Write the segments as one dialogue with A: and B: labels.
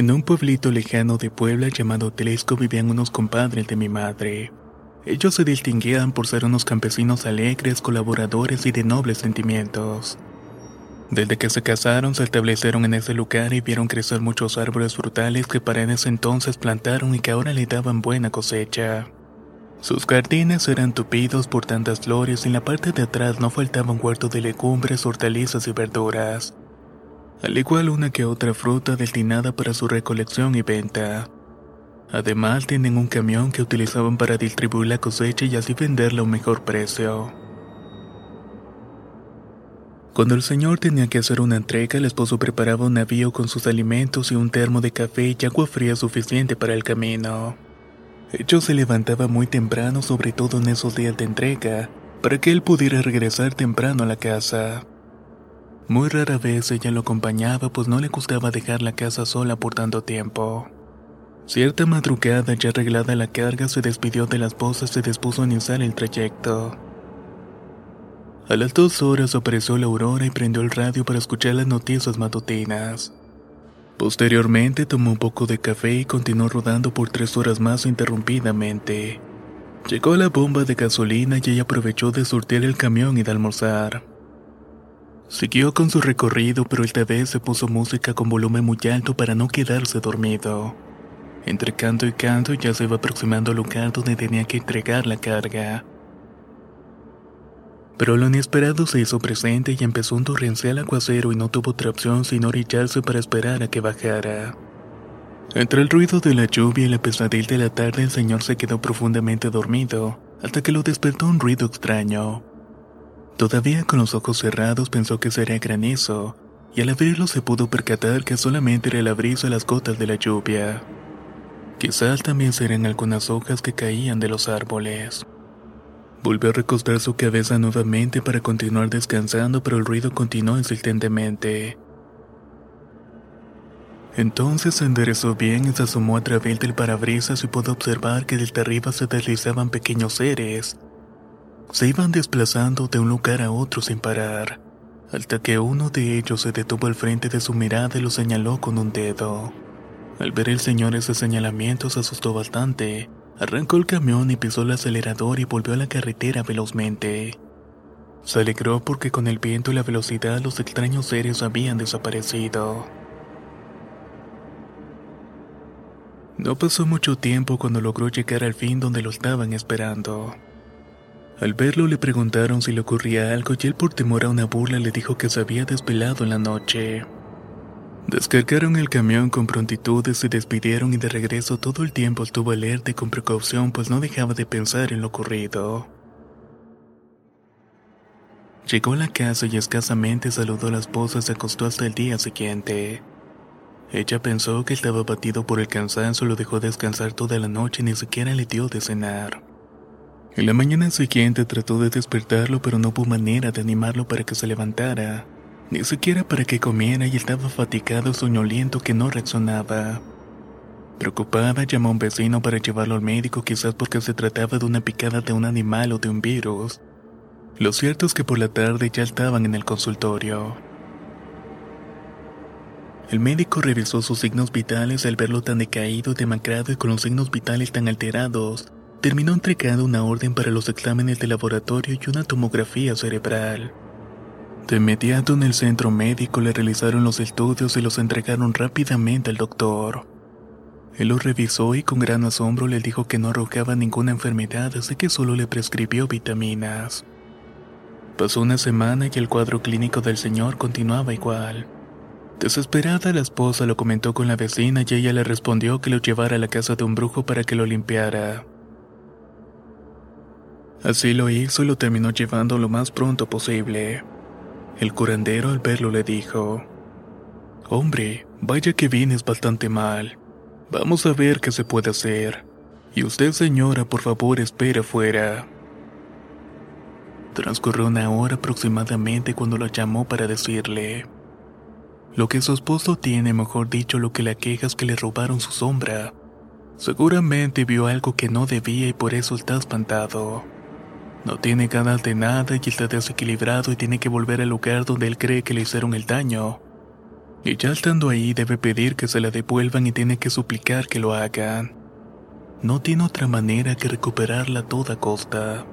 A: En un pueblito lejano de Puebla llamado Telesco vivían unos compadres de mi madre. Ellos se distinguían por ser unos campesinos alegres, colaboradores y de nobles sentimientos. Desde que se casaron se establecieron en ese lugar y vieron crecer muchos árboles frutales que para ese entonces plantaron y que ahora le daban buena cosecha. Sus jardines eran tupidos por tantas flores y en la parte de atrás no faltaba un huerto de legumbres, hortalizas y verduras al igual una que otra fruta destinada para su recolección y venta. Además tienen un camión que utilizaban para distribuir la cosecha y así venderla a un mejor precio. Cuando el señor tenía que hacer una entrega, el esposo preparaba un navío con sus alimentos y un termo de café y agua fría suficiente para el camino. Ellos se levantaba muy temprano, sobre todo en esos días de entrega, para que él pudiera regresar temprano a la casa. Muy rara vez ella lo acompañaba pues no le gustaba dejar la casa sola por tanto tiempo. Cierta madrugada, ya arreglada la carga, se despidió de las bolsas y dispuso a iniciar el trayecto. A las dos horas apareció la aurora y prendió el radio para escuchar las noticias matutinas. Posteriormente tomó un poco de café y continuó rodando por tres horas más interrumpidamente. Llegó la bomba de gasolina y ella aprovechó de surtir el camión y de almorzar. Siguió con su recorrido, pero esta vez se puso música con volumen muy alto para no quedarse dormido. Entre canto y canto ya se iba aproximando al lugar donde tenía que entregar la carga. Pero lo inesperado se hizo presente y empezó un torrencial aguacero y no tuvo otra opción sino orillarse para esperar a que bajara. Entre el ruido de la lluvia y la pesadilla de la tarde el señor se quedó profundamente dormido, hasta que lo despertó un ruido extraño. Todavía con los ojos cerrados pensó que sería granizo, y al abrirlo se pudo percatar que solamente era el abrizo de las gotas de la lluvia. Quizás también serían algunas hojas que caían de los árboles. Volvió a recostar su cabeza nuevamente para continuar descansando, pero el ruido continuó insistentemente. Entonces se enderezó bien y se asomó a través del parabrisas y pudo observar que desde arriba se deslizaban pequeños seres, se iban desplazando de un lugar a otro sin parar, hasta que uno de ellos se detuvo al frente de su mirada y lo señaló con un dedo. Al ver el señor ese señalamiento se asustó bastante, arrancó el camión y pisó el acelerador y volvió a la carretera velozmente. Se alegró porque con el viento y la velocidad los extraños seres habían desaparecido. No pasó mucho tiempo cuando logró llegar al fin donde lo estaban esperando. Al verlo le preguntaron si le ocurría algo y él por temor a una burla le dijo que se había desvelado en la noche. Descargaron el camión con prontitud y se despidieron y de regreso todo el tiempo estuvo alerta y con precaución pues no dejaba de pensar en lo ocurrido. Llegó a la casa y escasamente saludó a la esposa y se acostó hasta el día siguiente. Ella pensó que estaba abatido por el cansancio lo dejó descansar toda la noche y ni siquiera le dio de cenar. En la mañana siguiente trató de despertarlo, pero no hubo manera de animarlo para que se levantara, ni siquiera para que comiera y estaba fatigado, soñoliento que no reaccionaba. Preocupada, llamó a un vecino para llevarlo al médico, quizás porque se trataba de una picada de un animal o de un virus. Lo cierto es que por la tarde ya estaban en el consultorio. El médico revisó sus signos vitales al verlo tan decaído, demacrado y con los signos vitales tan alterados terminó entregando una orden para los exámenes de laboratorio y una tomografía cerebral. De inmediato en el centro médico le realizaron los estudios y los entregaron rápidamente al doctor. Él los revisó y con gran asombro le dijo que no arrojaba ninguna enfermedad, así que solo le prescribió vitaminas. Pasó una semana y el cuadro clínico del señor continuaba igual. Desesperada, la esposa lo comentó con la vecina y ella le respondió que lo llevara a la casa de un brujo para que lo limpiara. Así lo hizo y lo terminó llevando lo más pronto posible. El curandero al verlo le dijo, Hombre, vaya que vienes bastante mal. Vamos a ver qué se puede hacer. Y usted, señora, por favor, espere afuera. Transcurrió una hora aproximadamente cuando la llamó para decirle lo que su esposo tiene, mejor dicho, lo que le queja es que le robaron su sombra. Seguramente vio algo que no debía y por eso está espantado. No tiene ganas de nada y está desequilibrado y tiene que volver al lugar donde él cree que le hicieron el daño. Y ya estando ahí debe pedir que se la devuelvan y tiene que suplicar que lo hagan. No tiene otra manera que recuperarla a toda costa.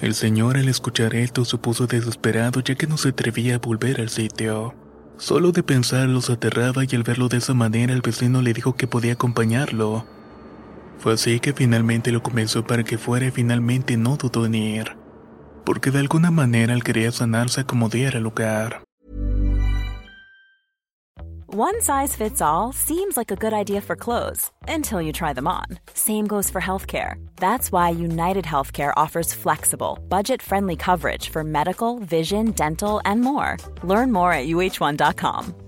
A: El señor al escuchar esto se puso desesperado ya que no se atrevía a volver al sitio. Solo de pensarlo se aterraba y al verlo de esa manera el vecino le dijo que podía acompañarlo. Fue así que finalmente lo para que fuera y finalmente no dudó en ir, porque de alguna manera él quería sanarse como diera lugar.
B: One size fits all seems like a good idea for clothes until you try them on. Same goes for healthcare. That's why United Healthcare offers flexible, budget friendly coverage for medical, vision, dental, and more. Learn more at uh1.com.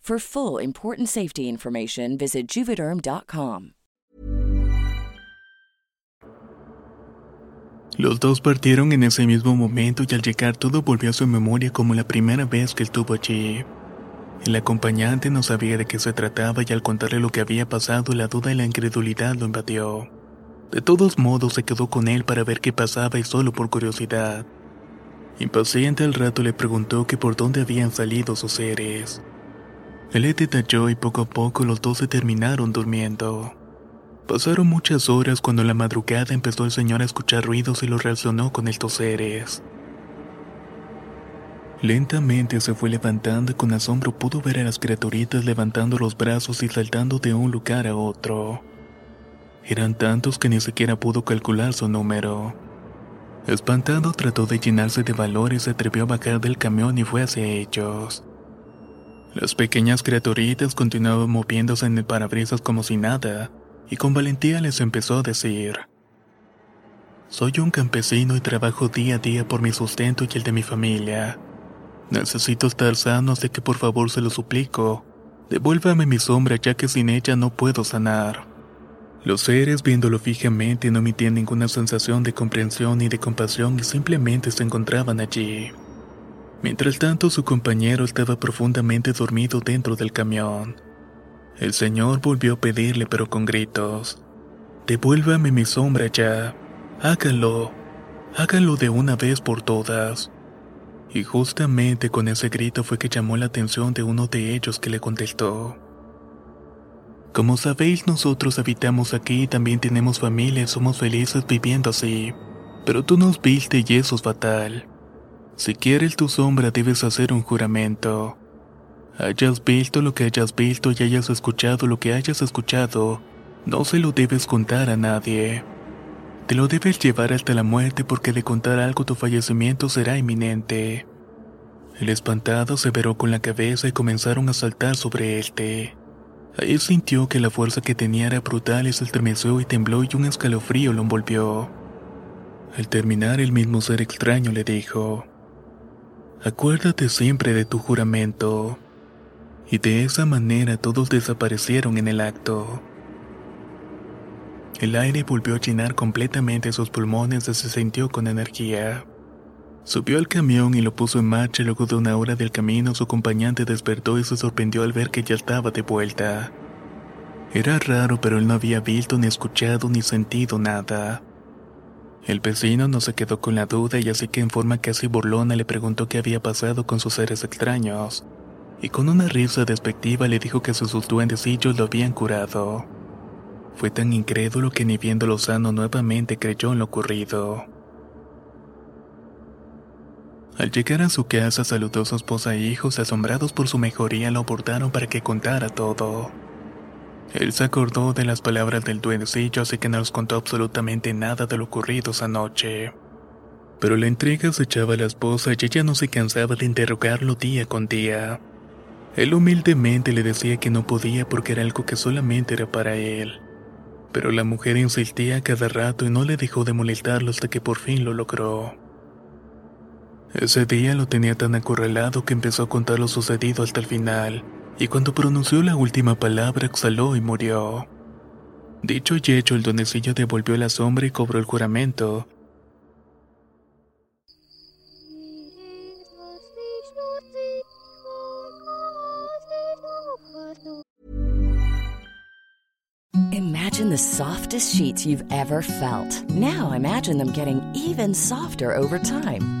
C: For full important safety information, visit juvederm.com.
A: Los dos partieron en ese mismo momento y al llegar todo volvió a su memoria como la primera vez que estuvo allí. El acompañante no sabía de qué se trataba y al contarle lo que había pasado la duda y la incredulidad lo invadió. De todos modos se quedó con él para ver qué pasaba y solo por curiosidad. Impaciente al rato le preguntó que por dónde habían salido sus seres. Él le detalló y poco a poco los dos se terminaron durmiendo. Pasaron muchas horas cuando la madrugada empezó el señor a escuchar ruidos y los relacionó con estos seres. Lentamente se fue levantando y con asombro pudo ver a las criaturitas levantando los brazos y saltando de un lugar a otro. Eran tantos que ni siquiera pudo calcular su número. Espantado trató de llenarse de valor y se atrevió a bajar del camión y fue hacia ellos. Las pequeñas criaturitas continuaban moviéndose en el parabrisas como si nada, y con valentía les empezó a decir, Soy un campesino y trabajo día a día por mi sustento y el de mi familia. Necesito estar sano, así que por favor se lo suplico. Devuélvame mi sombra ya que sin ella no puedo sanar. Los seres viéndolo fijamente no emitían ninguna sensación de comprensión ni de compasión y simplemente se encontraban allí. Mientras tanto su compañero estaba profundamente dormido dentro del camión. El señor volvió a pedirle pero con gritos. Devuélvame mi sombra ya. Háganlo. Háganlo de una vez por todas. Y justamente con ese grito fue que llamó la atención de uno de ellos que le contestó. Como sabéis, nosotros habitamos aquí y también tenemos familia y somos felices viviendo así. Pero tú nos viste y eso es fatal. Si quieres tu sombra debes hacer un juramento. Hayas visto lo que hayas visto y hayas escuchado lo que hayas escuchado, no se lo debes contar a nadie. Te lo debes llevar hasta la muerte porque de contar algo tu fallecimiento será inminente. El espantado se veró con la cabeza y comenzaron a saltar sobre él. Ahí sintió que la fuerza que tenía era brutal y se estremeció y tembló y un escalofrío lo envolvió. Al terminar el mismo ser extraño le dijo, Acuérdate siempre de tu juramento. Y de esa manera todos desaparecieron en el acto. El aire volvió a llenar completamente sus pulmones y se sintió con energía. Subió al camión y lo puso en marcha. Luego de una hora del camino, su acompañante despertó y se sorprendió al ver que ya estaba de vuelta. Era raro, pero él no había visto, ni escuchado, ni sentido nada. El vecino no se quedó con la duda y así que en forma casi burlona le preguntó qué había pasado con sus seres extraños. Y con una risa despectiva le dijo que sus duendecillos lo habían curado. Fue tan incrédulo que ni viéndolo sano nuevamente creyó en lo ocurrido. Al llegar a su casa saludó a su esposa e hijos asombrados por su mejoría lo abordaron para que contara todo. Él se acordó de las palabras del duendecillo así que no les contó absolutamente nada de lo ocurrido esa noche. Pero la intriga se echaba a la esposa y ella no se cansaba de interrogarlo día con día. Él humildemente le decía que no podía porque era algo que solamente era para él. Pero la mujer insistía cada rato y no le dejó de molestarlo hasta que por fin lo logró. Ese día lo tenía tan acorralado que empezó a contar lo sucedido hasta el final, y cuando pronunció la última palabra exhaló y murió. Dicho y hecho, el donecillo devolvió la sombra y cobró el juramento.
C: Imagine the softest sheets you've ever felt. Now imagine them getting even softer over time.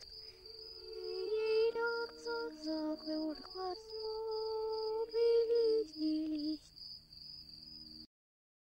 B: to...